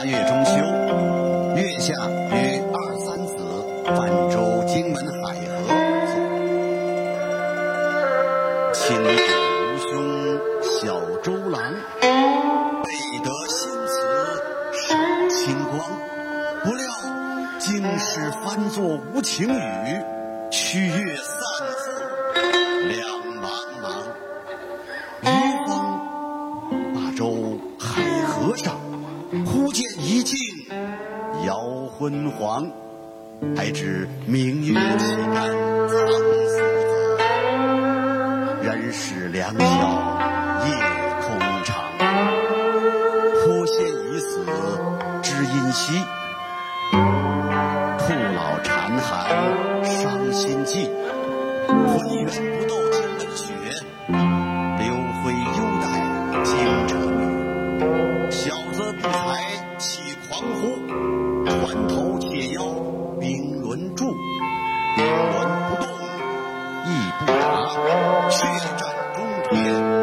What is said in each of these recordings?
八月中秋，月下与二三子泛舟荆门海河，清丽无兄小周郎，背得新词赏清光。不料京师翻作无情雨，曲月散子两茫茫。镜摇昏黄。还知明月岂敢藏私走，人是两小夜空长。颇羡已死知音稀，兔老残寒伤心记。浑圆不斗血战中天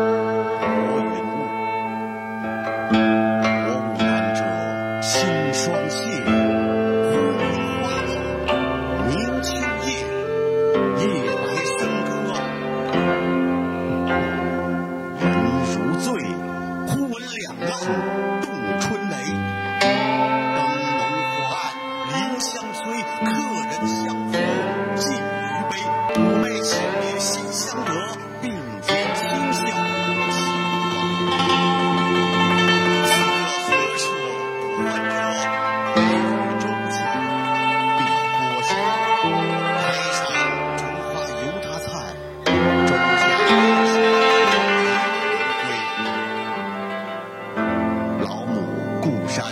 母故山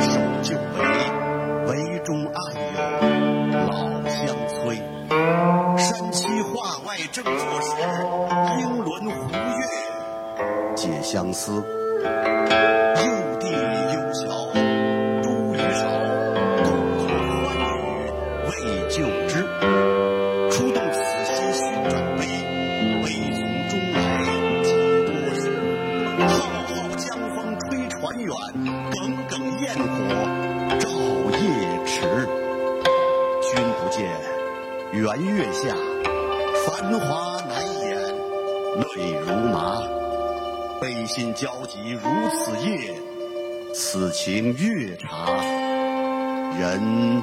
守旧围，围中暗有老相催。山西画外正作诗，英伦湖月解相思。耿耿焰火照夜迟。君不见，圆月下，繁华难掩，泪如麻。悲心交集如此夜，此情越长人